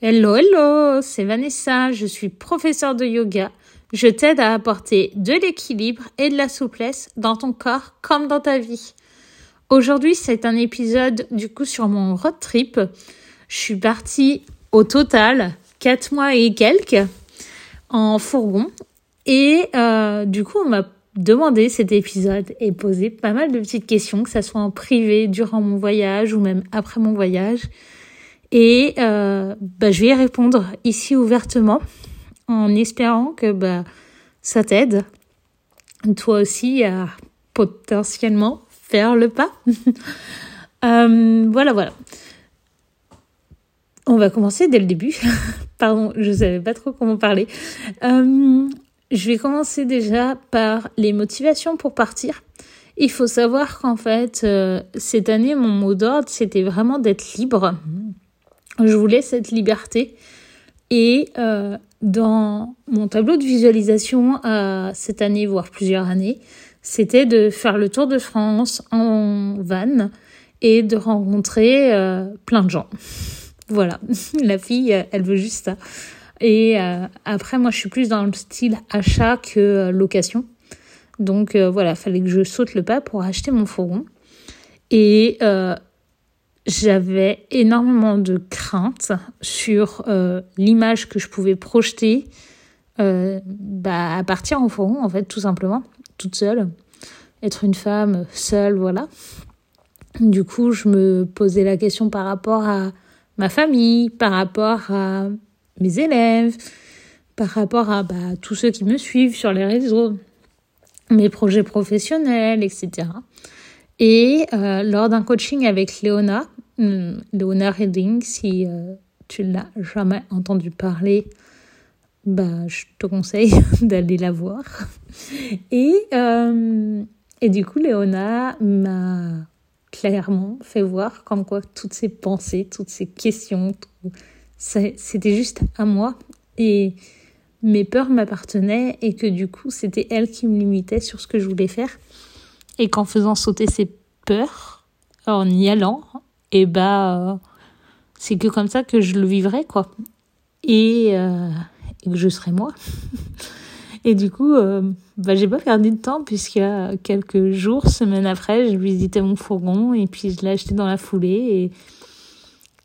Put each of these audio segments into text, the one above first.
Hello, hello, c'est Vanessa, je suis professeure de yoga. Je t'aide à apporter de l'équilibre et de la souplesse dans ton corps comme dans ta vie. Aujourd'hui, c'est un épisode du coup sur mon road trip. Je suis partie au total 4 mois et quelques en fourgon et euh, du coup, on m'a demandé cet épisode et posé pas mal de petites questions, que ce soit en privé durant mon voyage ou même après mon voyage. Et euh, bah, je vais y répondre ici ouvertement en espérant que bah, ça t'aide toi aussi à potentiellement faire le pas. euh, voilà, voilà. On va commencer dès le début. Pardon, je savais pas trop comment parler. Euh, je vais commencer déjà par les motivations pour partir. Il faut savoir qu'en fait, cette année, mon mot d'ordre, c'était vraiment d'être libre je voulais cette liberté. Et euh, dans mon tableau de visualisation euh, cette année, voire plusieurs années, c'était de faire le tour de France en van et de rencontrer euh, plein de gens. Voilà, la fille, elle veut juste ça. Et après, moi, je suis plus dans le style achat que location. Donc voilà, fallait que je saute le pas pour acheter mon fourgon. J'avais énormément de craintes sur euh, l'image que je pouvais projeter euh, bah, à partir en fourgon, en fait, tout simplement, toute seule. Être une femme seule, voilà. Du coup, je me posais la question par rapport à ma famille, par rapport à mes élèves, par rapport à bah, tous ceux qui me suivent sur les réseaux, mes projets professionnels, etc. Et euh, lors d'un coaching avec Léona, hmm, Léona Redding, si euh, tu l'as jamais entendu parler, bah, je te conseille d'aller la voir. Et, euh, et du coup, Léona m'a clairement fait voir comme quoi toutes ces pensées, toutes ces questions, c'était juste à moi. Et mes peurs m'appartenaient et que du coup, c'était elle qui me limitait sur ce que je voulais faire et qu'en faisant sauter ses peurs, en y allant, et bah, euh, c'est que comme ça que je le vivrai, quoi. Et, euh, et que je serai moi. et du coup, euh, bah, j'ai pas perdu de temps, puisque quelques jours, semaines après, j'ai visité mon fourgon, et puis je l'ai acheté dans la foulée,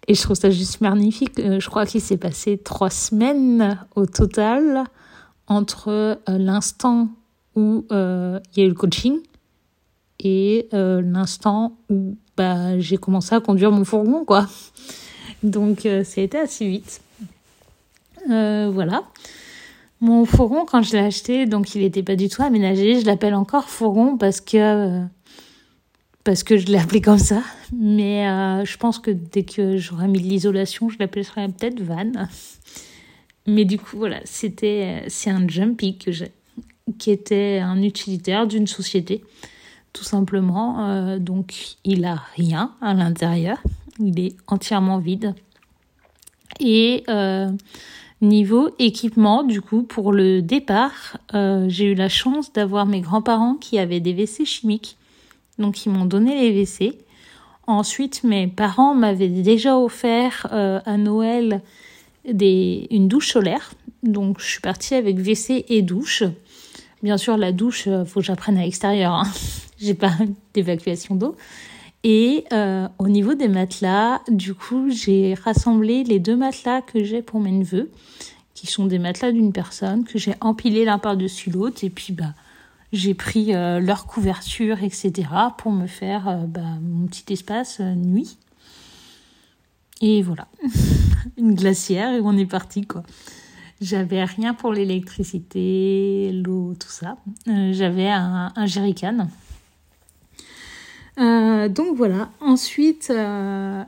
et, et je trouve ça juste magnifique. Je crois qu'il s'est passé trois semaines au total entre l'instant où il y a eu le coaching et l'instant où bah, j'ai commencé à conduire mon fourgon, quoi. Donc, euh, ça a été assez vite. Euh, voilà. Mon fourgon, quand je l'ai acheté, donc il n'était pas du tout aménagé. Je l'appelle encore fourgon parce que euh, parce que je l'ai appelé comme ça. Mais euh, je pense que dès que j'aurai mis de l'isolation, je l'appellerai peut-être van. Mais du coup, voilà, c'était c'est un jumpy que j'ai, qui était un utilitaire d'une société tout simplement. Euh, donc il a rien à l'intérieur, il est entièrement vide. Et euh, niveau équipement, du coup, pour le départ, euh, j'ai eu la chance d'avoir mes grands-parents qui avaient des WC chimiques. Donc ils m'ont donné les WC. Ensuite, mes parents m'avaient déjà offert à Noël des, une douche solaire. Donc je suis partie avec WC et douche. Bien sûr, la douche, faut que j'apprenne à l'extérieur. Hein. J'ai pas d'évacuation d'eau. Et euh, au niveau des matelas, du coup, j'ai rassemblé les deux matelas que j'ai pour mes neveux, qui sont des matelas d'une personne, que j'ai empilés l'un par-dessus l'autre. Et puis, bah, j'ai pris euh, leur couverture, etc., pour me faire euh, bah, mon petit espace euh, nuit. Et voilà, une glacière et on est parti, quoi. J'avais rien pour l'électricité, l'eau, tout ça. J'avais un, un jerrycan. Euh, donc voilà. Ensuite, euh,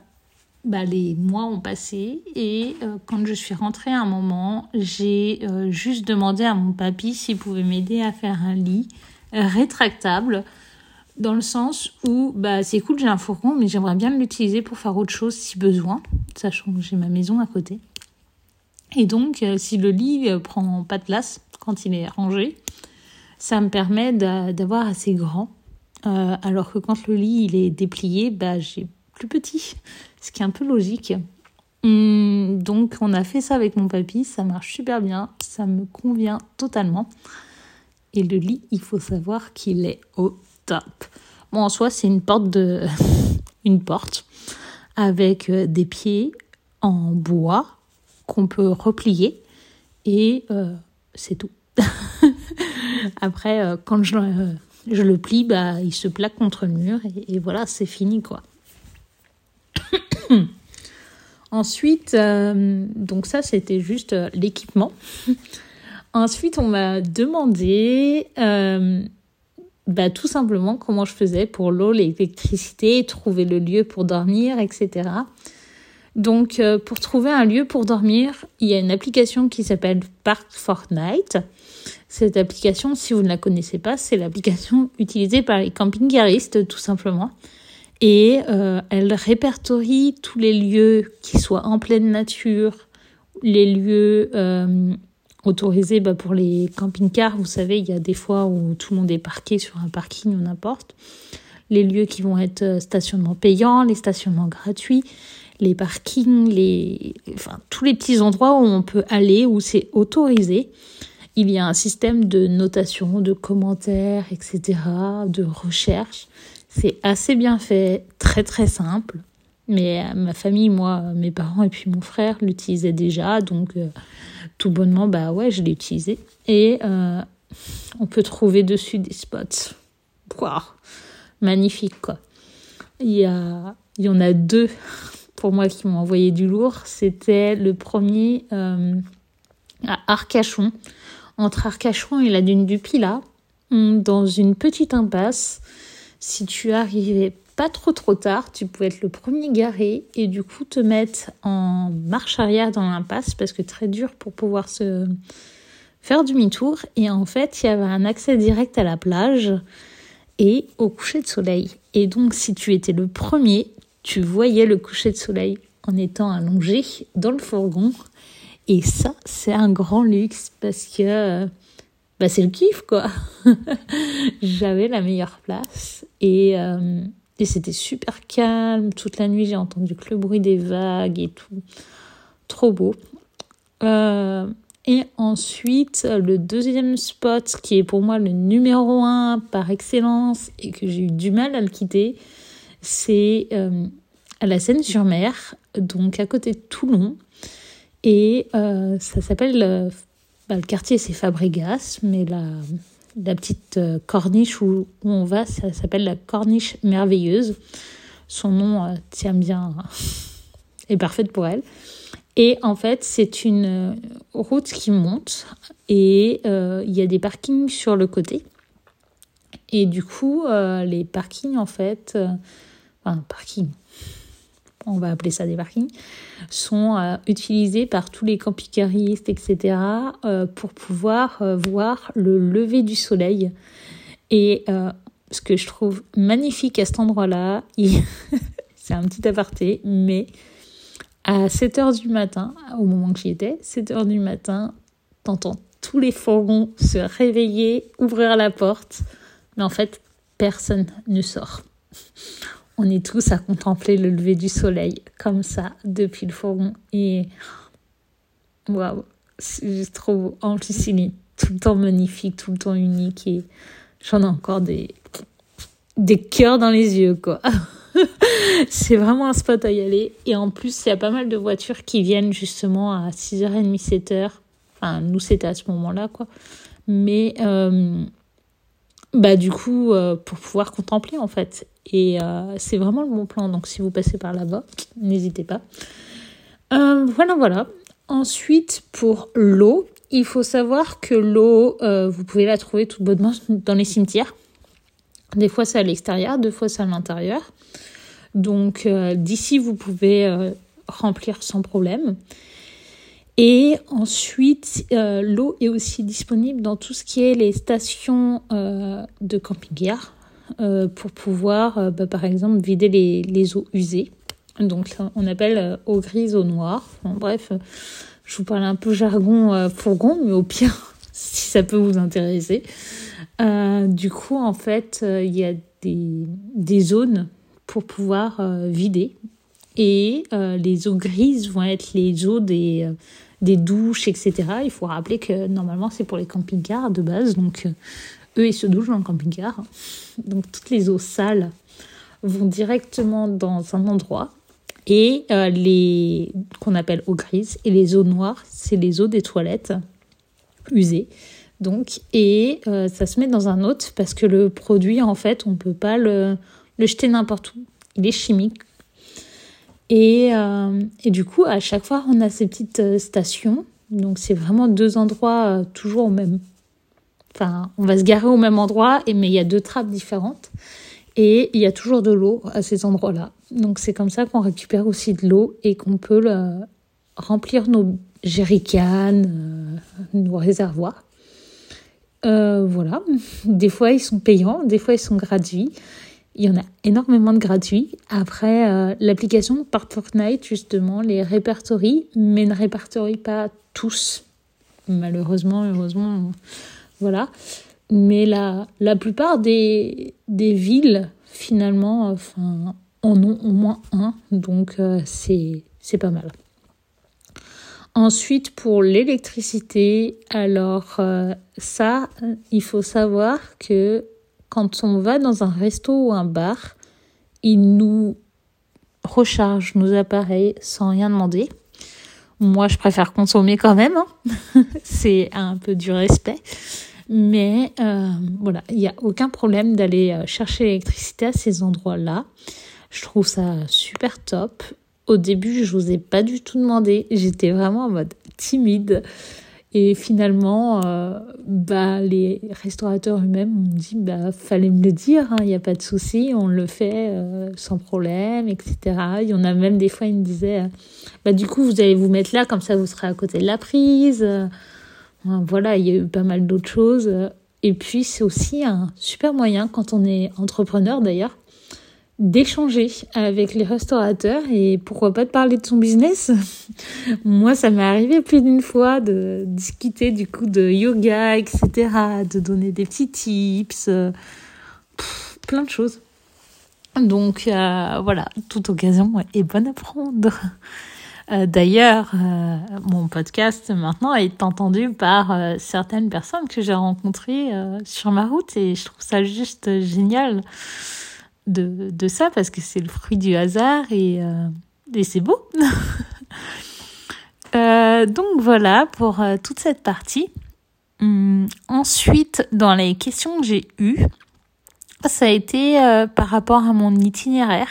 bah, les mois ont passé et euh, quand je suis rentrée à un moment, j'ai juste demandé à mon papy s'il pouvait m'aider à faire un lit rétractable dans le sens où bah, c'est cool, j'ai un fourgon, mais j'aimerais bien l'utiliser pour faire autre chose si besoin, sachant que j'ai ma maison à côté. Et donc, si le lit prend pas de place quand il est rangé, ça me permet d'a- d'avoir assez grand. Euh, alors que quand le lit il est déplié, bah, j'ai plus petit, ce qui est un peu logique. Hum, donc on a fait ça avec mon papy, ça marche super bien, ça me convient totalement. Et le lit, il faut savoir qu'il est au top. Bon, en soi, c'est une porte avec euh, des pieds en bois qu'on peut replier et euh, c'est tout. Après, euh, quand je, je, le plie, bah, il se plaque contre le mur et, voilà, c'est fini quoi. Ensuite, euh, donc ça c'était juste euh, l'équipement. Ensuite, on m'a demandé euh, bah, tout simplement comment je faisais pour l'eau, l'électricité, trouver le lieu pour dormir, etc. Donc, pour trouver un lieu pour dormir, il y a une application qui s'appelle Park Fortnite. Cette application, si vous ne la connaissez pas, c'est l'application utilisée par les camping-caristes, tout simplement et euh, elle répertorie tous les lieux qui soient en pleine nature, les lieux euh, autorisés bah, pour les camping-cars. Vous savez, il y a des fois où tout le monde est parqué sur un parking ou n'importe. Les lieux qui vont être euh, stationnement payants, les stationnements gratuits, les parkings, les, enfin, tous les petits endroits où on peut aller, où c'est autorisé. Il y a un système de notation, de commentaires, etc., de recherche. C'est assez bien fait, très très simple. Mais euh, ma famille, moi, mes parents et puis mon frère l'utilisaient déjà. Donc, euh, tout bonnement, bah ouais, je l'ai utilisé. Et euh, on peut trouver dessus des spots. Waouh, magnifique quoi. Il y, a, il y en a deux pour moi qui m'ont envoyé du lourd. C'était le premier à Arcachon. Entre Arcachon et la dune du Pilat, dans une petite impasse si tu arrivais pas trop trop tard, tu pouvais être le premier garé et du coup te mettre en marche arrière dans l'impasse parce que très dur pour pouvoir se faire demi-tour. Et en fait, il y avait un accès direct à la plage et au coucher de soleil. Et donc, si tu étais le premier, tu voyais le coucher de soleil en étant allongé dans le fourgon. Et ça, c'est un grand luxe parce que bah, c'est le kiff, quoi. J'avais la meilleure place et, euh, et c'était super calme. Toute la nuit, j'ai entendu que le bruit des vagues et tout. Trop beau. Euh, et ensuite, le deuxième spot, qui est pour moi le numéro un par excellence et que j'ai eu du mal à le quitter, c'est euh, à la Seine-sur-Mer, donc à côté de Toulon. Et ça s'appelle bah, le quartier, c'est Fabregas, mais la, petite euh, corniche où, on va, ça s'appelle la corniche merveilleuse. Son nom euh, tient bien, est parfaite pour elle. Et en fait, c'est une euh, route qui monte et il y a des parkings sur le côté. Et du coup, les parkings, en fait, enfin, parking, on va appeler ça des parkings, sont euh, utilisés par tous les camping-caristes, etc., euh, pour pouvoir euh, voir le lever du soleil. Et ce que je trouve magnifique à cet endroit-là, c'est un petit aparté, mais à 7 h du matin, au moment que j'y étais, 7 h du matin, t'entends tous les fourgons se réveiller, ouvrir la porte, mais en fait, personne ne sort on est tous à contempler le lever du soleil comme ça depuis le fourgon et waouh, c'est trop beau. En plus, il est tout le temps magnifique, tout le temps unique et j'en ai encore des des cœurs dans les yeux quoi. c'est vraiment un spot à y aller et en plus, il y a pas mal de voitures qui viennent justement à 6h30, 7h. Enfin, nous c'était à ce moment-là quoi. Mais euh, bah du coup euh, pour pouvoir contempler en fait et euh, c'est vraiment le bon plan. Donc si vous passez par là-bas, n'hésitez pas. Euh, voilà, voilà. Ensuite, pour l'eau, il faut savoir que l'eau, vous pouvez la trouver tout bonnement dans les cimetières. Des fois, c'est à l'extérieur, deux fois, c'est à l'intérieur. Donc, d'ici, vous pouvez remplir sans problème. Et ensuite, l'eau est aussi disponible dans tout ce qui est les stations de camping-car. Euh, pour pouvoir, euh, bah, par exemple, vider les, eaux usées. Donc, on appelle euh, eau grise, eau noire. bref, je vous parle un peu jargon fourgon, mais au pire, si ça peut vous intéresser. du coup, en fait, il y a des, zones pour pouvoir vider et les eaux grises vont être les eaux des, des douches, etc. Il faut rappeler que normalement c'est pour les camping-cars de base, donc eux ils se douchent dans le camping-car. Donc toutes les eaux sales vont directement dans un endroit et euh, les qu'on appelle eau grise et les eaux noires, c'est les eaux des toilettes usées. Donc et euh, ça se met dans un autre parce que le produit en fait, on peut pas le, le jeter n'importe où. Il est chimique. Et, euh, et, du coup, à chaque fois, on a ces petites stations. Donc c'est vraiment deux endroits toujours au même. Enfin, on va se garer au même endroit, mais il y a deux trappes différentes. Et il y a toujours de l'eau à ces endroits-là. Donc c'est comme ça qu'on récupère aussi de l'eau et qu'on peut remplir nos jerrycans, euh, nos réservoirs. Euh, voilà. Des fois ils sont payants, des fois ils sont gratuits. Il y en a énormément de gratuits. Après, euh, l'application par Fortnite, justement, les répertorie, mais ne répertorie pas tous. Malheureusement, heureusement, voilà. Mais la, la plupart des, des villes, finalement, en ont au moins un, donc euh, c'est pas mal. Ensuite, pour l'électricité, alors euh, ça, il faut savoir que quand on va dans un resto ou un bar, ils nous rechargent nos appareils sans rien demander. Moi, je préfère consommer quand même. Hein. c'est un peu du respect. Mais euh, voilà, il n'y a aucun problème d'aller euh, chercher l'électricité à ces endroits-là. Je trouve ça super top. Au début, je n'osais pas du tout demander. J'étais vraiment en mode timide. Et finalement, euh, bah, les restaurateurs eux-mêmes m'ont dit bah fallait me le dire, il hein, n'y a pas de souci, on le fait euh, sans problème, etc. Il y en a même des fois, ils me disaient bah du coup vous allez vous mettre là, comme ça vous serez à côté de la prise. Voilà, il y a eu pas mal d'autres choses. Et puis, c'est aussi un super moyen, quand on est entrepreneur d'ailleurs, d'échanger avec les restaurateurs et pourquoi pas de parler de son business. Moi, ça m'est arrivé plus d'une fois de discuter du coup de yoga, etc., de donner des petits tips, plein de choses. Donc euh, voilà, toute occasion est bonne à prendre. Euh, d'ailleurs, euh, mon podcast maintenant est entendu par euh, certaines personnes que j'ai rencontrées sur ma route et je trouve ça juste génial de, ça parce que c'est le fruit du hasard et, et c'est beau. donc voilà pour toute cette partie. Hum, ensuite, dans les questions que j'ai eues, ça a été par rapport à mon itinéraire.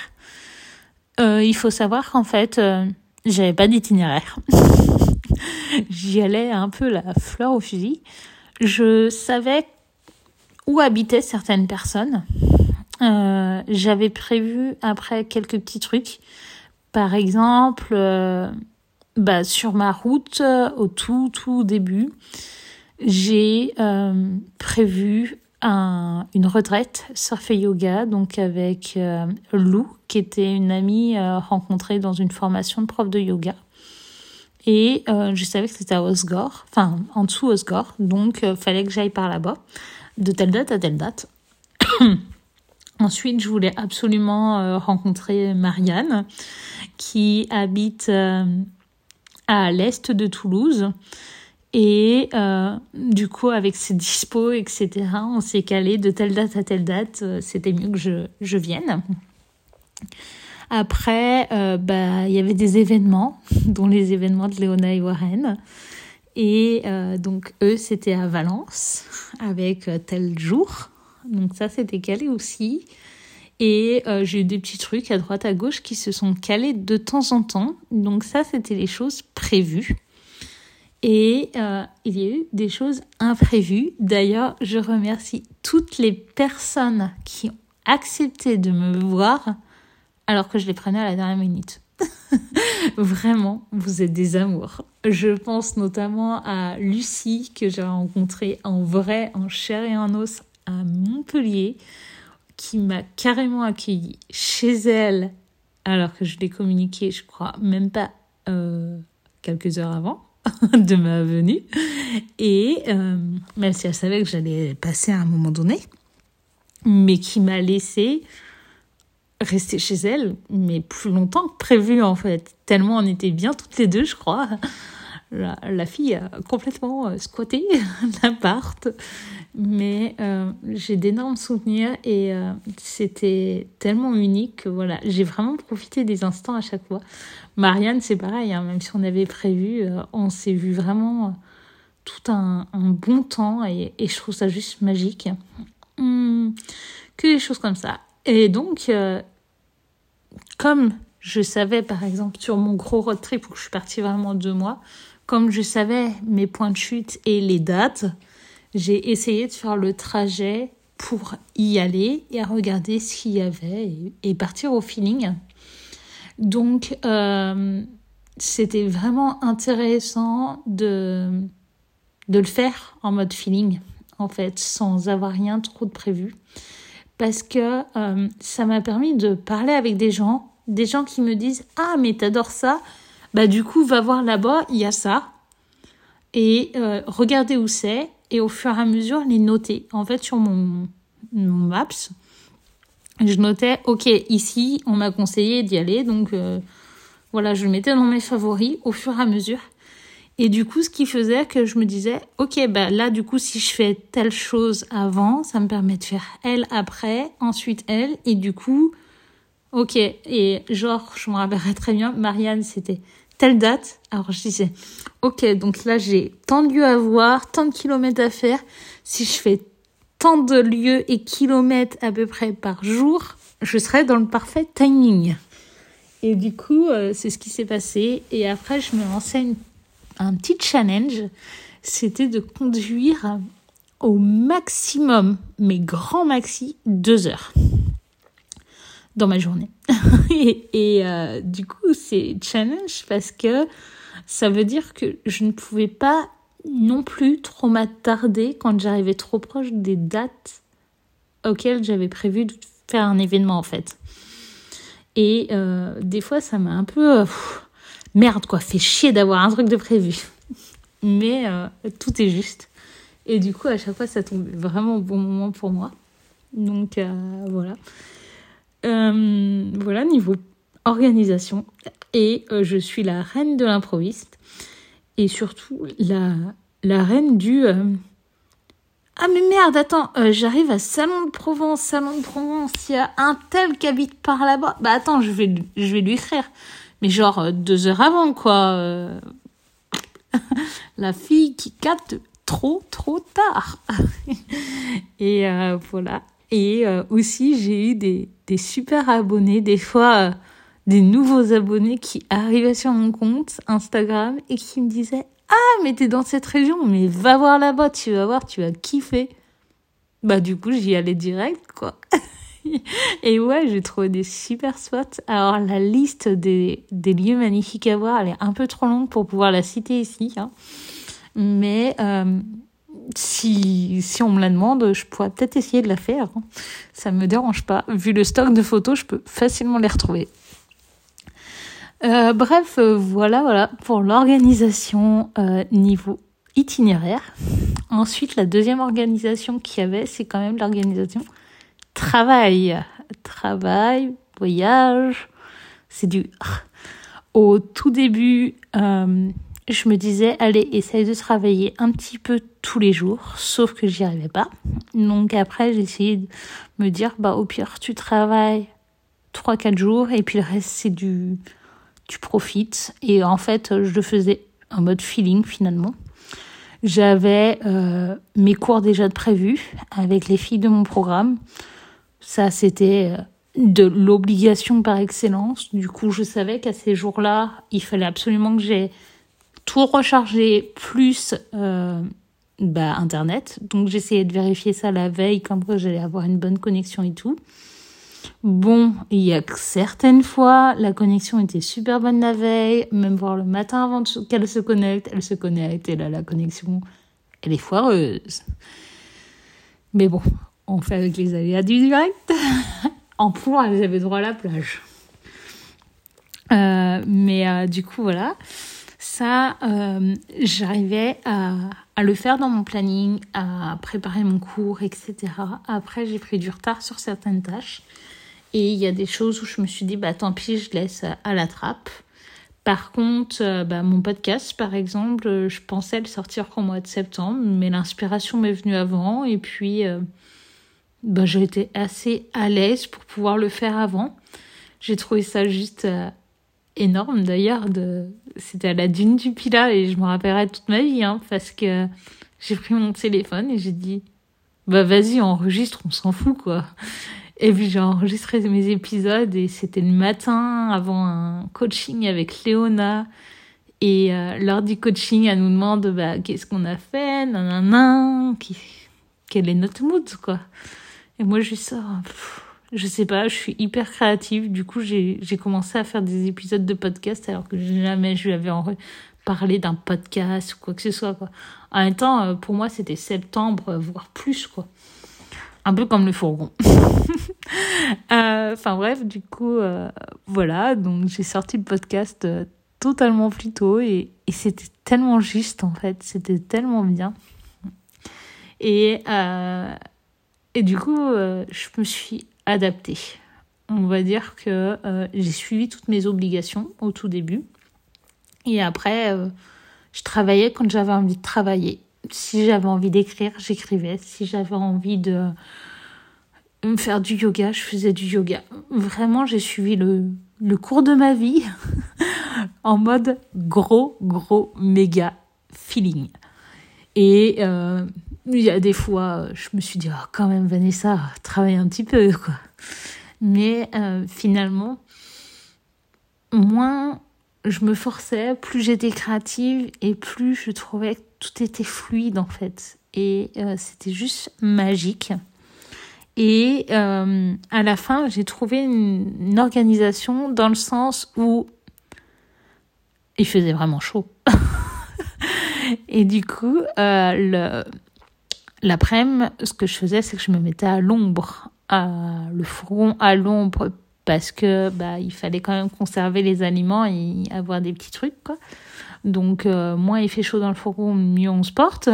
il faut savoir qu'en fait, j'avais pas d'itinéraire. J'y allais un peu la fleur au fusil. Je savais où habitaient certaines personnes. Euh, j'avais prévu après quelques petits trucs. Par exemple, euh, bah, sur ma route, au tout tout début, j'ai euh, prévu un, une retraite surf et yoga, donc avec euh, Lou, qui était une amie euh, rencontrée dans une formation de prof de yoga. Et euh, je savais que c'était à Osgore, enfin en dessous Osgore, donc fallait que j'aille par là-bas, de telle date à telle date. Ensuite, je voulais absolument rencontrer Marianne, qui habite à l'est de Toulouse. Et euh, du coup, avec ses dispos, etc., on s'est calé de telle date à telle date. Euh, c'était mieux que je, je vienne. Après, euh, bah, il y avait des événements, dont les événements de Léona et Warren. Et donc, eux, c'était à Valence, avec tel jour. Donc ça, c'était calé aussi. Et j'ai eu des petits trucs à droite à gauche qui se sont calés de temps en temps. Donc ça, c'était les choses prévues. Et euh, il y a eu des choses imprévues. D'ailleurs, je remercie toutes les personnes qui ont accepté de me voir alors que je les prenais à la dernière minute. Vraiment, vous êtes des amours. Je pense notamment à Lucie que j'ai rencontrée en vrai, en chair et en os à Montpellier, qui m'a carrément accueillie chez elle alors que je l'ai communiqué, je crois, même pas euh, quelques heures avant. de ma venue. Et euh, même si elle savait que j'allais passer à un moment donné, mais qui m'a laissé rester chez elle, mais plus longtemps que prévu en fait. Tellement on était bien toutes les deux, je crois. La, fille a complètement euh, squatté l'appart, mais euh, j'ai d'énormes souvenirs et euh, c'était tellement unique que voilà, j'ai vraiment profité des instants à chaque fois. Marianne, c'est pareil, hein, même si on avait prévu, on s'est vu vraiment tout un, bon temps et, je trouve ça juste magique. Hum, que des choses comme ça. Et donc, comme je savais, par exemple, sur mon gros road trip où je suis partie vraiment deux mois, comme je savais mes points de chute et les dates, j'ai essayé de faire le trajet pour y aller et à regarder ce qu'il y avait et, partir au feeling. Donc, euh, c'était vraiment intéressant de, le faire en mode feeling, en fait, sans avoir rien trop de prévu parce que euh, ça m'a permis de parler avec des gens, des gens qui me disent Ah, mais t'adores ça Bah, du coup, va voir là-bas, il y a ça. Et euh, regardez où c'est, et au fur et à mesure, les noter. En fait, sur mon, mon Maps, je notais Ok, ici, on m'a conseillé d'y aller, donc euh, voilà, je mettais dans mes favoris au fur et à mesure. Et du coup, ce qui faisait que je me disais, ok, bah là, du coup, si je fais telle chose avant, ça me permet de faire elle après, ensuite elle, et du coup, ok. Et genre, je me rappellerai très bien, Marianne, c'était telle date. Alors je disais, ok, donc là, j'ai tant de lieux à voir, tant de kilomètres à faire. Si je fais tant de lieux et kilomètres à peu près par jour, je serai dans le parfait timing. Et du coup, euh, c'est ce qui s'est passé. Et après, je me renseigne un petit challenge, c'était de conduire au maximum, mais grand maxi, deux heures dans ma journée. et, euh, du coup, c'est challenge parce que ça veut dire que je ne pouvais pas non plus trop m'attarder quand j'arrivais trop proche des dates auxquelles j'avais prévu de faire un événement en fait. Et euh, des fois, ça m'a un peu... Euh, merde quoi, fait chier d'avoir un truc de prévu. Mais tout est juste. Et du coup, à chaque fois, ça tombe vraiment au bon moment pour moi. Donc voilà. Euh, voilà, niveau organisation. Et je suis la reine de l'improviste. Et surtout, la, reine du... Ah mais merde, attends, j'arrive à Salon de Provence, Salon de Provence, il y a un tel qui habite par là-bas. Bah attends, je vais, je vais lui écrire mais genre euh, deux heures avant, quoi. Euh. la fille qui capte trop, trop tard. et euh, voilà. Et aussi, j'ai eu des, des super abonnés, des fois des nouveaux abonnés qui arrivaient sur mon compte Instagram et qui me disaient Ah, mais t'es dans cette région, mais va voir là-bas, tu vas voir, tu vas kiffer. Bah, du coup, j'y allais direct, quoi. Et ouais, j'ai trouvé des super spots. Alors, la liste des, des, lieux magnifiques à voir, elle est un peu trop longue pour pouvoir la citer ici. Hein. Mais euh, si, on me la demande, je pourrais peut-être essayer de la faire. Hein. Ça me dérange pas. Vu le stock de photos, je peux facilement les retrouver. Euh, bref, euh, voilà, pour l'organisation euh, niveau itinéraire. Ensuite, la deuxième organisation qu'il y avait, c'est quand même l'organisation travail, travail, voyage, c'est dur. Au tout début, je me disais, allez, essaye de travailler un petit peu tous les jours, sauf que j'y arrivais pas. Donc après, j'ai essayé de me dire, bah au pire, tu travailles 3-4 jours et puis le reste, c'est du... tu profites. Et en fait, je le faisais en mode feeling finalement. J'avais euh, mes cours déjà de prévus avec les filles de mon programme. Ça, c'était euh, de l'obligation par excellence. Du coup, je savais qu'à ces jours-là, il fallait absolument que j'ai tout rechargé plus euh, bah, Internet. Donc, j'essayais de vérifier ça la veille, comme j'allais avoir une bonne connexion et tout. Bon, il y a certaines fois, la connexion était super bonne la veille, même voir le matin avant qu'elle se connecte, elle se connecte et là, la connexion, elle est foireuse. Mais bon, on fait avec les aléas du direct. en point, j'avais droit à la plage. Euh, mais euh, du coup, voilà. Ça, euh, j'arrivais à, le faire dans mon planning, à préparer mon cours, etc. Après, j'ai pris du retard sur certaines tâches. Et il y a des choses où je me suis dit, bah tant pis, je laisse à la trappe. Par contre, euh, bah, mon podcast, par exemple, euh, je pensais le sortir qu'au mois de septembre, mais l'inspiration m'est venue avant. Et puis, bah, j'ai été assez à l'aise pour pouvoir le faire avant. J'ai trouvé ça juste énorme d'ailleurs. De... C'était à la dune du Pilat et je me rappellerai toute ma vie hein, parce que j'ai pris mon téléphone et j'ai dit bah vas-y enregistre, on s'en fout quoi. Et puis j'ai enregistré mes épisodes et c'était le matin avant un coaching avec Léona. Et euh, lors du coaching, elle nous demande bah, qu'est-ce qu'on a fait, nanana, qui, quel est notre mood, quoi. Et moi, je sors, je sais pas, je suis hyper créative. Du coup, j'ai commencé à faire des épisodes de podcast alors que jamais je lui avais parlé d'un podcast ou quoi que ce soit, quoi. En même temps, euh, pour moi, c'était septembre, voire plus, quoi un peu comme le fourgon. Euh, enfin bref, du coup, euh, voilà, donc j'ai sorti le podcast euh, totalement plus tôt et, et c'était tellement juste en fait, c'était tellement bien. Et, et du coup, je me suis adaptée. On va dire que j'ai suivi toutes mes obligations au tout début. Et après, je travaillais quand j'avais envie de travailler si j'avais envie d'écrire, j'écrivais. Si j'avais envie de me faire du yoga, je faisais du yoga. Vraiment, j'ai suivi le, le cours de ma vie en mode gros, gros, méga feeling. Et euh, il y a des fois, je me suis dit, oh, quand même, Vanessa, travaille un petit peu, quoi. Mais euh, finalement, moins je me forçais, plus j'étais créative et plus je trouvais que tout était fluide en fait. Et euh, c'était juste magique. Et euh, à la fin, j'ai trouvé une, organisation dans le sens où il faisait vraiment chaud. et du coup, euh, l'après-midi, ce que je faisais, c'est que je me mettais à l'ombre, le fourgon à l'ombre parce que bah il fallait quand même conserver les aliments et avoir des petits trucs quoi. Donc euh, moins il fait chaud dans le fourgon, mieux on se porte.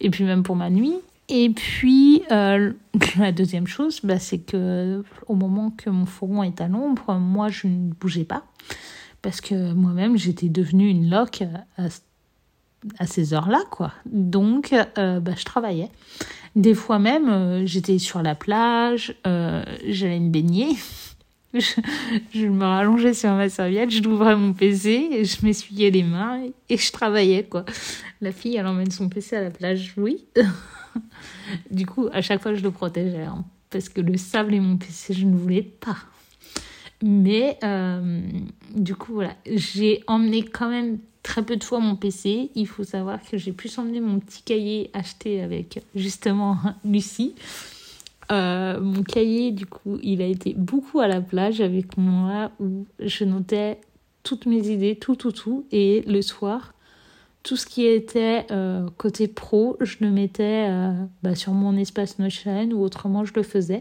Et puis même pour ma nuit. Et puis euh, la deuxième chose, bah, c'est que au moment que mon fourgon est à l'ombre, moi je ne bougeais pas parce que moi-même j'étais devenue une loque à, à ces heures-là quoi. Donc euh, bah, je travaillais. Des fois même euh, j'étais sur la plage, euh, j'allais me baigner. je, me rallongeais sur ma serviette, je l'ouvrais mon PC, et je m'essuyais les mains et, je travaillais quoi. La fille, elle emmène son PC à la plage, oui. du coup, à chaque fois, je le protégeais hein, parce que le sable et mon PC, je ne voulais pas. Mais euh, du coup, voilà, j'ai emmené quand même très peu de fois mon PC. Il faut savoir que j'ai pu emmener mon petit cahier acheté avec justement Lucie. Euh, mon cahier, du coup, il a été beaucoup à la plage avec moi où je notais toutes mes idées, tout, tout, tout. Et le soir, tout ce qui était euh, côté pro, je le mettais bah, sur mon espace Notion ou autrement je le faisais.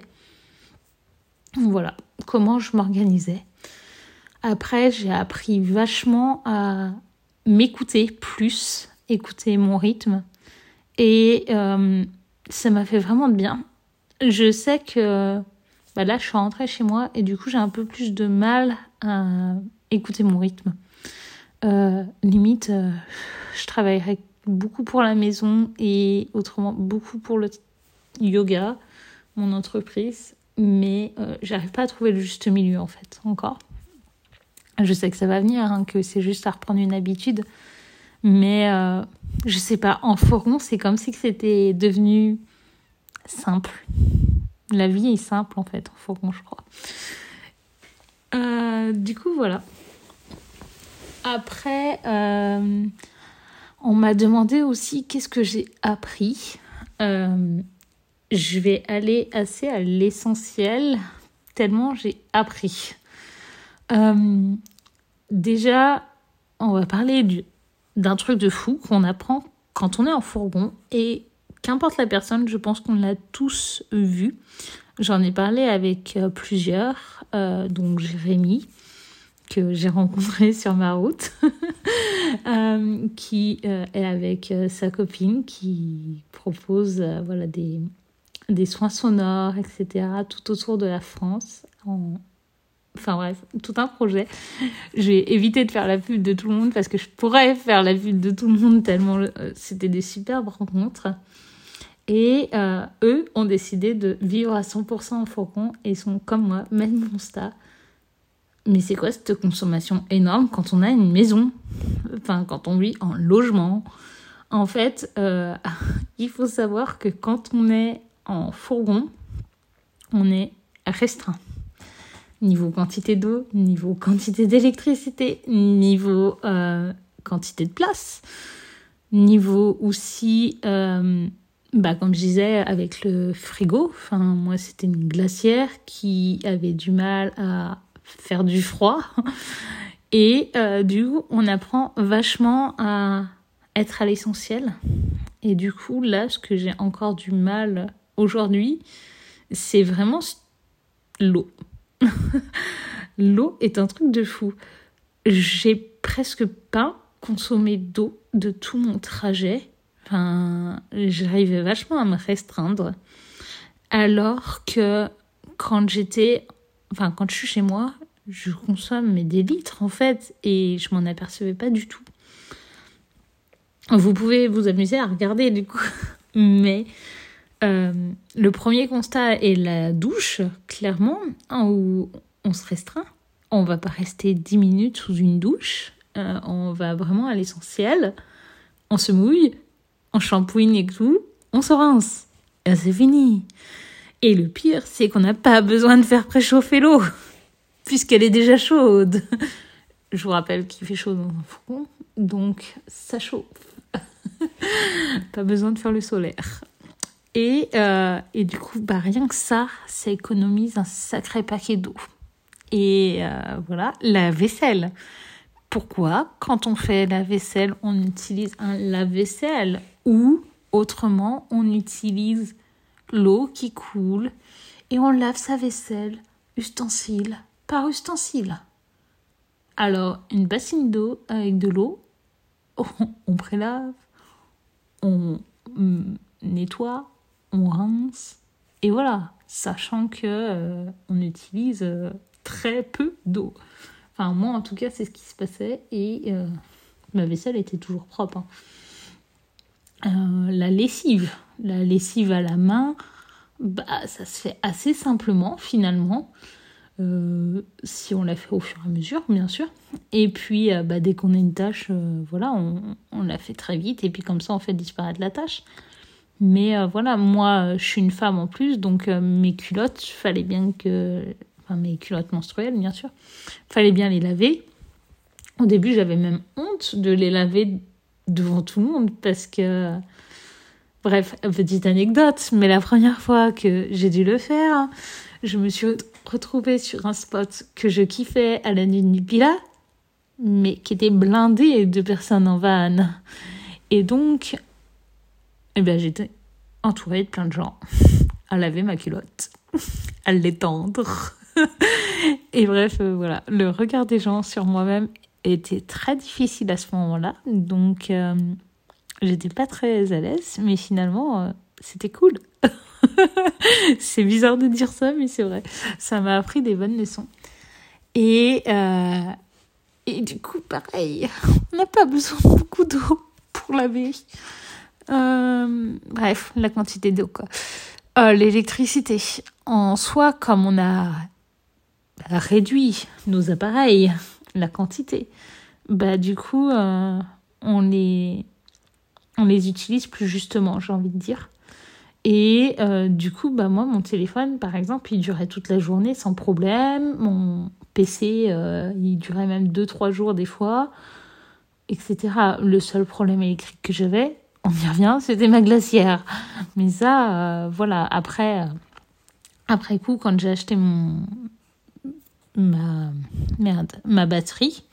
Voilà comment je m'organisais. Après, j'ai appris vachement à m'écouter plus, écouter mon rythme. Et ça m'a fait vraiment de bien je sais que bah là, je suis rentrée chez moi et du coup, j'ai un peu plus de mal à écouter mon rythme. Euh, limite, euh, je travaillerai beaucoup pour la maison et autrement beaucoup pour le yoga, mon entreprise, mais euh, j'arrive pas à trouver le juste milieu en fait, encore. Je sais que ça va venir, hein, que c'est juste à reprendre une habitude, mais je sais pas, en forum, c'est comme si c'était devenu simple. La vie est simple en fait, au fond, je crois. Euh, du coup, voilà. Après, euh, on m'a demandé aussi qu'est-ce que j'ai appris. Euh, je vais aller assez à l'essentiel, tellement j'ai appris. déjà, on va parler d'un truc de fou qu'on apprend quand on est en fourgon et qu'importe la personne, je pense qu'on l'a tous vu. J'en ai parlé avec euh, plusieurs, euh, donc Jérémy, que j'ai rencontré sur ma route, euh, qui est avec sa copine, qui propose voilà, des, des soins sonores, etc., tout autour de la France. Enfin bref, tout un projet. J'ai évité de faire la pub de tout le monde parce que je pourrais faire la pub de tout le monde tellement euh, c'était des superbes rencontres. Et euh, eux ont décidé de vivre à 100% en faucon et sont comme moi, même constat. Mais c'est quoi cette consommation énorme quand on a une maison? Enfin, quand on vit en logement. En fait, euh, il faut savoir que quand on est en fourgon, on est restreint. Niveau quantité d'eau, niveau quantité d'électricité, niveau euh, quantité de place, niveau aussi, euh, bah, comme je disais, avec le frigo. Enfin, moi, c'était une glacière qui avait du mal à faire du froid. Et euh, du coup, on apprend vachement à être à l'essentiel. Et du coup, là, ce que j'ai encore du mal aujourd'hui, c'est vraiment l'eau. l'eau est un truc de fou. J'ai presque pas consommé d'eau de tout mon trajet. Enfin, j'arrivais vachement à me restreindre. Alors que quand j'étais, enfin, quand je suis chez moi, je consomme des litres en fait et je m'en apercevais pas du tout. Vous pouvez vous amuser à regarder du coup, mais euh, le premier constat est la douche, clairement, hein, où on se restreint. On va pas rester 10 minutes sous une douche. Euh, on va vraiment à l'essentiel. On se mouille, on shampooine et tout, on se rince. Et c'est fini. Et le pire, c'est qu'on n'a pas besoin de faire préchauffer l'eau, puisqu'elle est déjà chaude. Je vous rappelle qu'il fait chaud dans un fourgon, donc ça chauffe. pas besoin de faire le solaire. Et, euh, et du coup, bah, rien que ça, ça économise un sacré paquet d'eau. Et euh, voilà, la vaisselle. Pourquoi Quand on fait la vaisselle, on utilise un lave-vaisselle ou autrement, on utilise l'eau qui coule et on lave sa vaisselle ustensile par ustensile. Alors, une bassine d'eau avec de l'eau, on prélave, on nettoie, on rince, et voilà, sachant que euh, on utilise euh, très peu d'eau. Enfin, moi en tout cas, c'est ce qui se passait, et euh, ma vaisselle était toujours propre. Hein. la lessive, la lessive à la main, bah, ça se fait assez simplement finalement. si on la fait au fur et à mesure, bien sûr. Et puis, bah, dès qu'on a une tâche, voilà, on, on, la fait très vite. Et puis, comme ça, on fait disparaître la tâche. Mais euh, voilà, moi, je suis une femme en plus, donc euh, mes culottes, fallait bien que. Enfin, mes culottes menstruelles, bien sûr, fallait bien les laver. Au début, j'avais même honte de les laver devant tout le monde parce que. Bref, petite anecdote, mais la première fois que j'ai dû le faire, je me suis retrouvée sur un spot que je kiffais à la nuit de Nupila, mais qui était blindé de personnes en van. Et donc, et eh ben j'étais entourée de plein de gens à laver ma culotte, à l'étendre. et bref, euh, voilà, le regard des gens sur moi-même était très difficile à ce moment-là, donc euh, j'étais pas très à l'aise, mais finalement euh, c'était cool. c'est bizarre de dire ça, mais c'est vrai. Ça m'a appris des bonnes leçons. Et, et du coup, pareil, on n'a pas besoin de beaucoup d'eau pour laver. Euh, bref, la quantité d'eau, quoi. Euh, l'électricité. En soi, comme on a réduit nos appareils, la quantité, bah du coup, euh, on les on les utilise plus justement, j'ai envie de dire. Et du coup, bah moi, mon téléphone, par exemple, il durait toute la journée sans problème. Mon PC, il durait même 2-3 jours des fois, etc. Le seul problème électrique que j'avais, on y revient, c'était ma glacière. Mais ça, euh, voilà, après, euh, après coup, quand j'ai acheté mon ma merde, ma batterie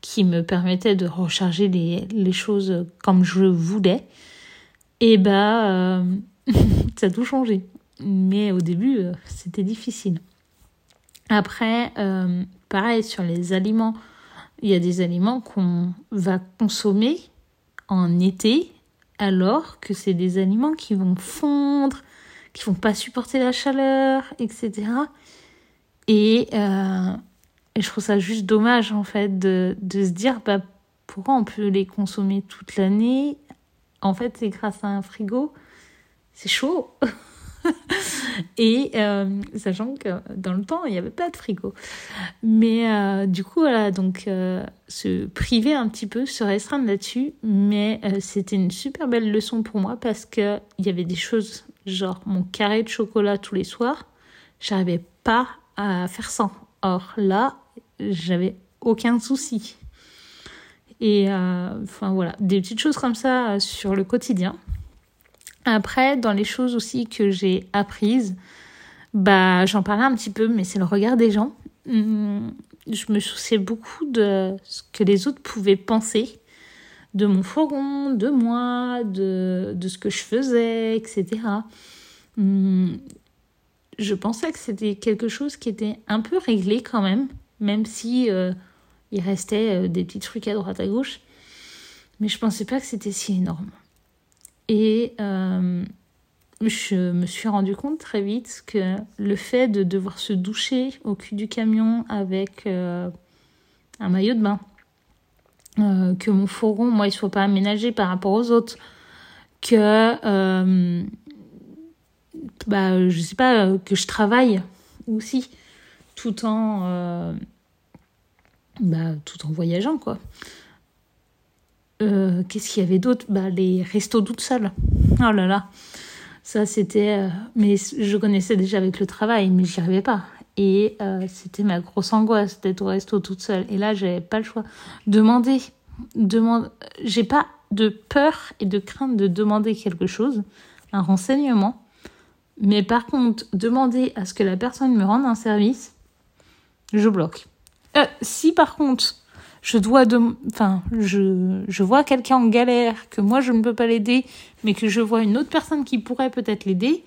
qui me permettait de recharger les, les choses comme je voulais, et eh bah ben, ça a tout changé. Mais au début, c'était difficile. Après, pareil sur les aliments, il y a des aliments qu'on va consommer en été alors que c'est des aliments qui vont fondre, qui vont pas supporter la chaleur, etc. Et, euh, et je trouve ça juste dommage, en fait, de, de se dire, bah, pourquoi on peut les consommer toute l'année? En fait, c'est grâce à un frigo. C'est chaud et euh, sachant que dans le temps, il n'y avait pas de frigo. Mais euh, du coup, voilà, donc euh, se priver un petit peu, se restreindre là-dessus. Mais c'était une super belle leçon pour moi parce qu'il y avait des choses, genre mon carré de chocolat tous les soirs, j'arrivais pas à faire sans. Or là, j'avais aucun souci. Et enfin voilà, des petites choses comme ça sur le quotidien. Après, dans les choses aussi que j'ai apprises, bah, j'en parlais un petit peu, mais c'est le regard des gens. Hum, je me souciais beaucoup de ce que les autres pouvaient penser de mon fourgon, de moi, de, de ce que je faisais, etc. Hum, je pensais que c'était quelque chose qui était un peu réglé quand même, même si euh, il restait euh, des petits trucs à droite à gauche. Mais je pensais pas que c'était si énorme. Et euh, je me suis rendu compte très vite que le fait de devoir se doucher au cul du camion avec euh, un maillot de bain, euh, que mon fourgon, moi, il soit pas aménagé par rapport aux autres, que, bah, je sais pas, que je travaille aussi, tout en, bah, tout en voyageant, quoi. Euh, qu'est-ce qu'il y avait d'autre? Bah, Les restos toutes seules. Oh là là. Ça, c'était. Euh, mais je connaissais déjà avec le travail, mais j'y arrivais pas. Et euh, c'était ma grosse angoisse d'être au resto toute seule. Et là, j'avais pas le choix. Demander. Demande... J'ai pas de peur et de crainte de demander quelque chose, un renseignement. Mais par contre, demander à ce que la personne me rende un service, je bloque. si par contre, je dois enfin, je, je vois quelqu'un en galère, que moi je ne peux pas l'aider, mais que je vois une autre personne qui pourrait peut-être l'aider,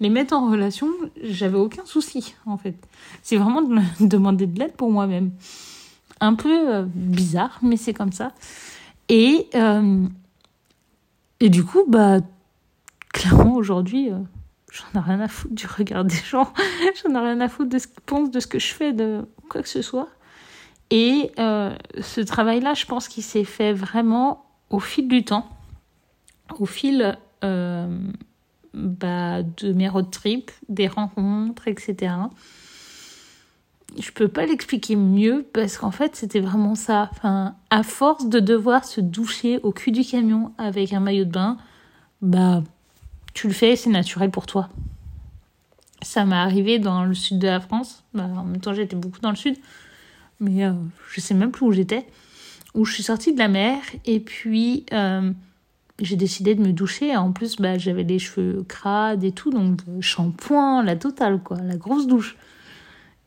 les mettre en relation, j'avais aucun souci, en fait. C'est vraiment de me demander de l'aide pour moi-même. Un peu euh, bizarre, mais c'est comme ça. Et, euh, et du coup, bah, clairement, aujourd'hui, euh, j'en ai rien à foutre du regard des gens. j'en ai rien à foutre de ce qu'ils pensent, de ce que je fais, de quoi que ce soit. Et euh, ce travail-là, je pense qu'il s'est fait vraiment au fil du temps, au fil euh, bah, de mes road trips, des rencontres, etc. Je peux pas l'expliquer mieux parce qu'en fait, c'était vraiment ça. Enfin, à force de devoir se doucher au cul du camion avec un maillot de bain, bah, tu le fais, c'est naturel pour toi. Ça m'est arrivé dans le sud de la France. Bah, en même temps, j'étais beaucoup dans le sud mais euh, je sais même plus où j'étais, où je suis sortie de la mer et puis euh, j'ai décidé de me doucher. En plus, bah, j'avais les cheveux crades et tout, donc euh, shampoing, la totale, quoi, la grosse douche.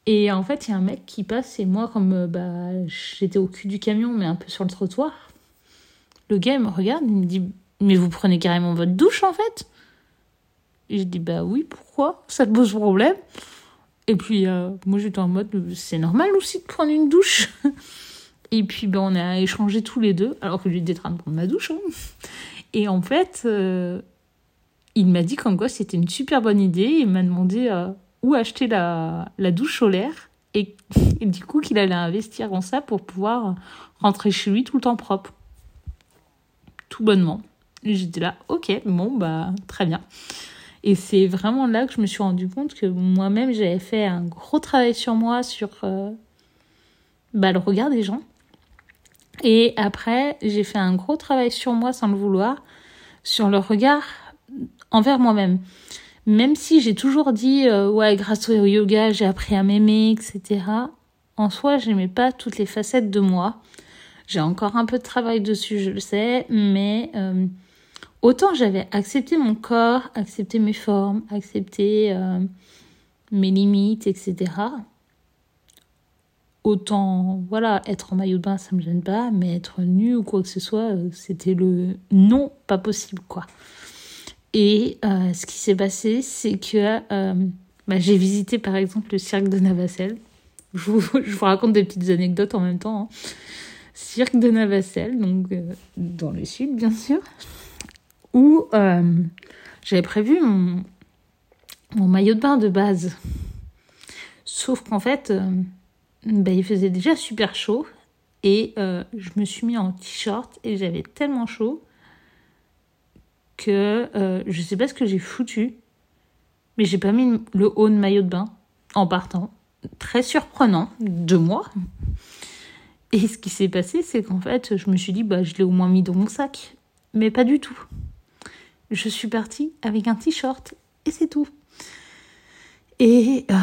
Et en fait, il y a un mec qui passe et moi, comme bah, j'étais au cul du camion, mais un peu sur le trottoir, le gars me regarde, il me dit Mais vous prenez carrément votre douche en fait? Et je dis Bah oui, pourquoi? Ça te pose problème? Et puis, euh, moi, j'étais en mode, c'est normal aussi de prendre une douche. Et puis, ben, on a échangé tous les deux, alors que lui était en train de prendre ma douche. Hein. Et en fait, euh, il m'a dit qu'en quoi c'était une super bonne idée. Il m'a demandé euh, où acheter la, la douche solaire. Et, et du coup, qu'il allait investir en ça pour pouvoir rentrer chez lui tout le temps propre. Tout bonnement. J'étais là, ok, bon, bah, très bien. Et c'est vraiment là que je me suis rendu compte que moi-même, j'avais fait un gros travail sur moi, sur euh, bah, le regard des gens. Et après, j'ai fait un gros travail sur moi sans le vouloir, sur le regard envers moi-même. Même si j'ai toujours dit, euh, ouais, grâce au yoga, j'ai appris à m'aimer, etc. En soi, j'aimais pas toutes les facettes de moi. J'ai encore un peu de travail dessus, je le sais, mais euh, autant j'avais accepté mon corps, accepté mes formes, accepté euh, mes limites, etc. Autant, voilà, être en maillot de bain, ça me gêne pas, mais être nu ou quoi que ce soit, euh, c'était le non, pas possible, quoi. Et euh, ce qui s'est passé, c'est que bah, j'ai visité par exemple le cirque de Navacelle. Je vous, raconte des petites anecdotes en même temps. Hein. Cirque de Navacelle, donc dans le sud, bien sûr où euh, j'avais prévu mon, mon maillot de bain de base. Sauf qu'en fait, bah, il faisait déjà super chaud et je me suis mis en t-shirt et j'avais tellement chaud que je sais pas ce que j'ai foutu, mais j'ai pas mis le haut de maillot de bain en partant. Très surprenant de moi. Et ce qui s'est passé, c'est qu'en fait, je me suis dit, bah, je l'ai au moins mis dans mon sac. Mais pas du tout. Je suis partie avec un t-shirt et c'est tout. Et euh,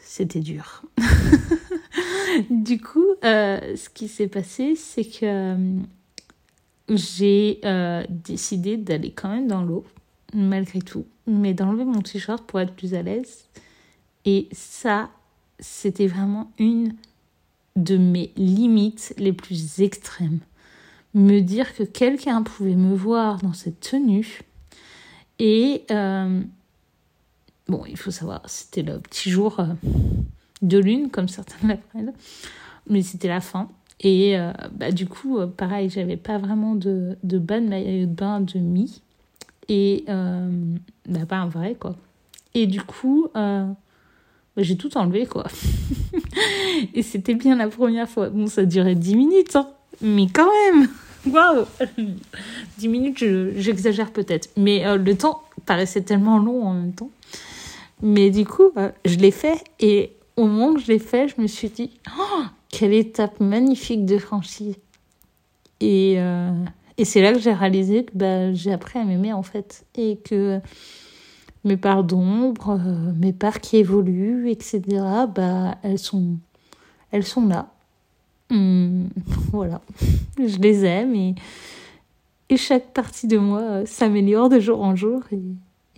c'était dur. du coup, euh, ce qui s'est passé, c'est que euh, j'ai décidé d'aller quand même dans l'eau, malgré tout, mais d'enlever mon t-shirt pour être plus à l'aise. Et ça, c'était vraiment une de mes limites les plus extrêmes. Me dire que quelqu'un pouvait me voir dans cette tenue et euh, bon, il faut savoir, c'était le petit jour euh, de lune, comme certains l'appellent, mais c'était la fin. Et euh, bah, du coup, pareil, j'avais pas vraiment de, de bain de maillot de bain de mi. Et bah, pas un vrai, quoi. Et du coup, j'ai tout enlevé, quoi. et c'était bien la première fois. Bon, ça durait 10 minutes, hein, mais quand même Waouh 10 minutes, j'exagère peut-être. Mais euh, le temps paraissait tellement long en même temps. Mais du coup, euh, je l'ai fait. Et au moment où je l'ai fait, je me suis dit, oh, quelle étape magnifique de franchie. Et, euh, et c'est là que j'ai réalisé que bah, j'ai appris à m'aimer en fait. Et que mes parts d'ombre, mes parts qui évoluent, etc., bah, elles, sont, elles sont là. Hum, voilà, je les aime et, et chaque partie de moi euh, s'améliore de jour en jour et,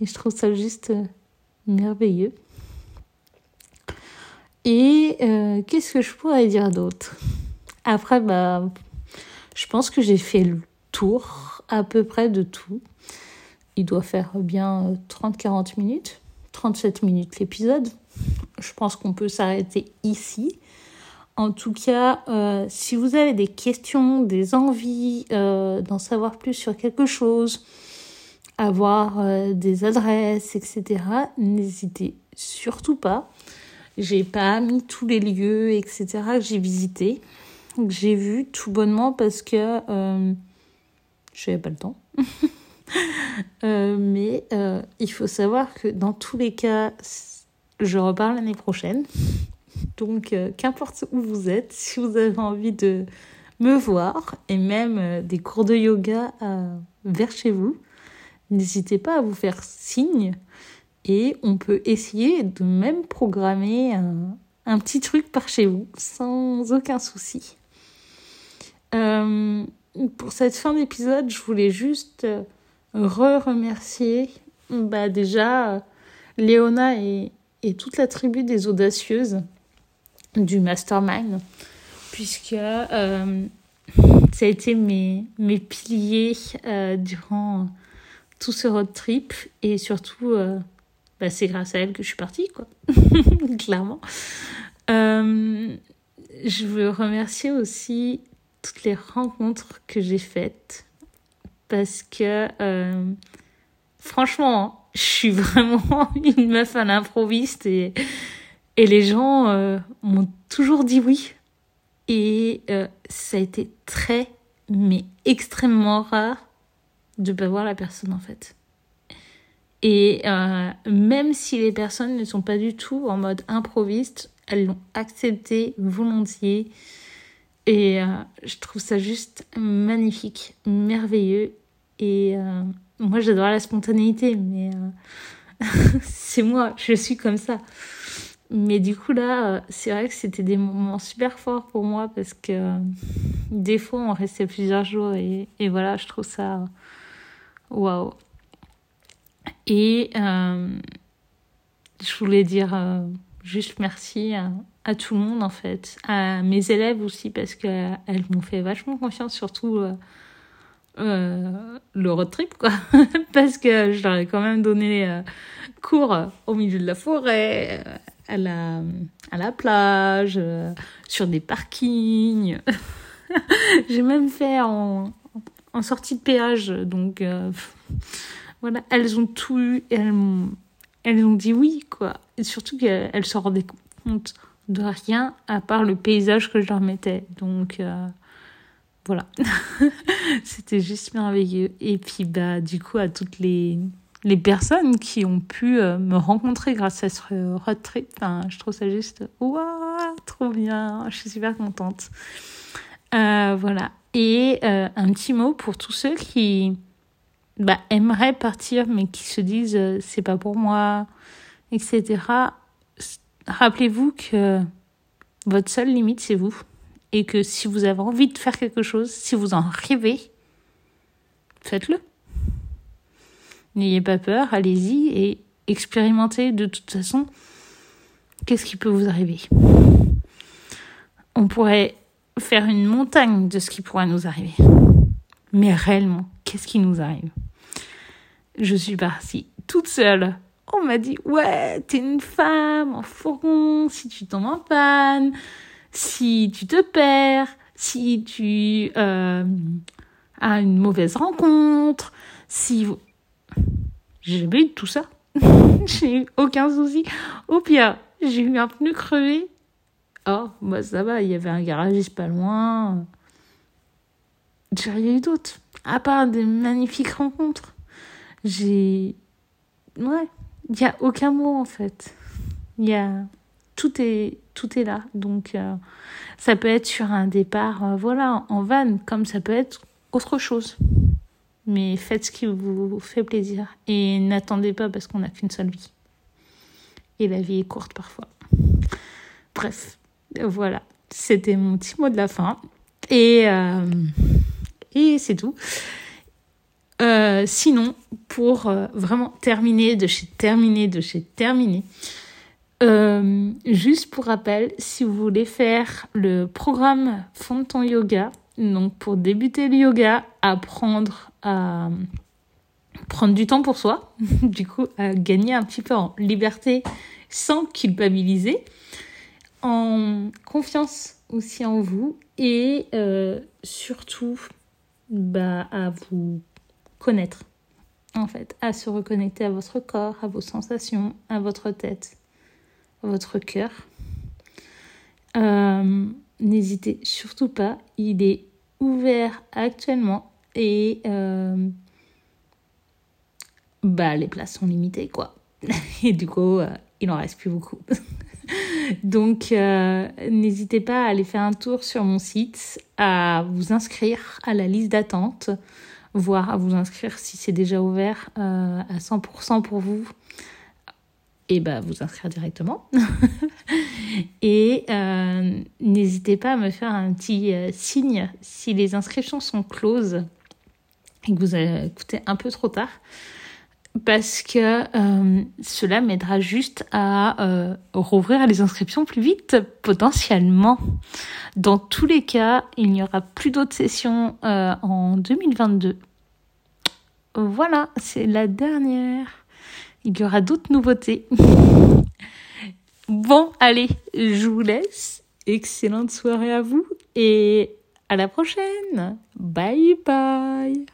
je trouve ça juste euh, merveilleux. Et qu'est-ce que je pourrais dire d'autre? Après, bah, je pense que j'ai fait le tour à peu près de tout il doit faire bien 30-40 euh, minutes, 37 minutes l'épisode. Je pense qu'on peut s'arrêter ici. En tout cas, euh, si vous avez des questions, des envies euh, d'en savoir plus sur quelque chose, avoir des adresses, etc., n'hésitez surtout pas. J'ai pas mis tous les lieux, etc., que j'ai visités, que j'ai vu tout bonnement parce que je n'avais pas le temps. Euh, mais euh, il faut savoir que dans tous les cas, je repars l'année prochaine. Donc, euh, qu'importe où vous êtes, si vous avez envie de me voir et même des cours de yoga vers chez vous, n'hésitez pas à vous faire signe et on peut essayer de même programmer un, petit truc par chez vous sans aucun souci. pour cette fin d'épisode, je voulais juste re-remercier bah déjà Léona et, toute la tribu des audacieuses du mastermind puisque euh, ça a été mes, piliers euh, durant tout ce road trip. Et surtout euh, bah, c'est grâce à elle que je suis partie quoi. Clairement. Je veux remercier aussi toutes les rencontres que j'ai faites parce que franchement, je suis vraiment une meuf à l'improviste et, et les gens euh, m'ont toujours dit oui. Et euh, ça a été très, mais extrêmement rare de pas voir la personne en fait. Et même si les personnes ne sont pas du tout en mode improviste, elles l'ont accepté volontiers. Et je trouve ça juste magnifique, merveilleux. Et euh, moi, j'adore la spontanéité, mais euh, c'est moi, je suis comme ça. Mais du coup, là, euh, c'est vrai que c'était des moments super forts pour moi parce que des fois, on restait plusieurs jours et, et voilà, je trouve ça waouh. Et je voulais dire juste merci à, tout le monde en fait, à mes élèves aussi parce qu'elles m'ont fait vachement confiance, surtout euh, le road trip, quoi. Parce que je leur ai quand même donné euh, cours au milieu de la forêt, euh, à la, plage, sur des parkings. J'ai même fait en, en sortie de péage. Donc, voilà, elles ont tout eu elles elles ont dit oui, quoi. Et surtout qu'elles se rendaient compte de rien à part le paysage que je leur mettais. Donc, euh, voilà. C'était juste merveilleux. Et puis, bah, du coup, à toutes les, les personnes qui ont pu euh, me rencontrer grâce à ce road trip, enfin, je trouve ça juste, waouh, trop bien. Je suis super contente. Euh, voilà. Et un petit mot pour tous ceux qui bah, aimeraient partir, mais qui se disent, c'est pas pour moi, etc rappelez-vous que votre seule limite, c'est vous. Et que si vous avez envie de faire quelque chose, si vous en rêvez, faites-le. N'ayez pas peur, allez-y et expérimentez de toute façon qu'est-ce qui peut vous arriver? On pourrait faire une montagne de ce qui pourrait nous arriver. Mais réellement, qu'est-ce qui nous arrive? Je suis partie toute seule on m'a dit ouais t'es une femme en fourgon si tu tombes en panne si tu te perds si tu euh, as une mauvaise rencontre si j'ai jamais eu tout ça j'ai eu aucun souci au pire j'ai eu un pneu crevé oh bah ça va il y avait un garagiste pas loin j'ai rien eu d'autre à part des magnifiques rencontres j'ai ouais il n'y a aucun mot en fait. Il y a tout est tout est là. Donc euh, ça peut être sur un départ euh, voilà en van comme ça peut être autre chose. Mais faites ce qui vous fait plaisir et n'attendez pas parce qu'on n'a qu'une seule vie. Et la vie est courte parfois. Bref, voilà, c'était mon petit mot de la fin. Et, euh, c'est tout. Euh, sinon, pour euh, vraiment terminer de chez terminer de chez terminer, juste pour rappel, si vous voulez faire le programme Fond ton yoga, donc pour débuter le yoga, apprendre à prendre du temps pour soi, du coup à gagner un petit peu en liberté sans culpabiliser, en confiance aussi en vous et surtout bah, à vous connaître, en fait, à se reconnecter à votre corps, à vos sensations, à votre tête, à votre cœur. Euh, n'hésitez surtout pas, il est ouvert actuellement et euh, bah, les places sont limitées, quoi. Et du coup, euh, il n'en reste plus beaucoup. Donc, n'hésitez pas à aller faire un tour sur mon site, à vous inscrire à la liste d'attente voire à vous inscrire si c'est déjà ouvert euh, à 100% pour vous et bah vous inscrire directement. et euh, n'hésitez pas à me faire un petit euh, signe si les inscriptions sont closes et que vous écouté un peu trop tard. Parce que cela m'aidera juste à rouvrir les inscriptions plus vite, potentiellement. Dans tous les cas, il n'y aura plus d'autres sessions en 2022. Voilà, c'est la dernière. Il y aura d'autres nouveautés. bon, allez, je vous laisse. Excellente soirée à vous et à la prochaine. Bye bye.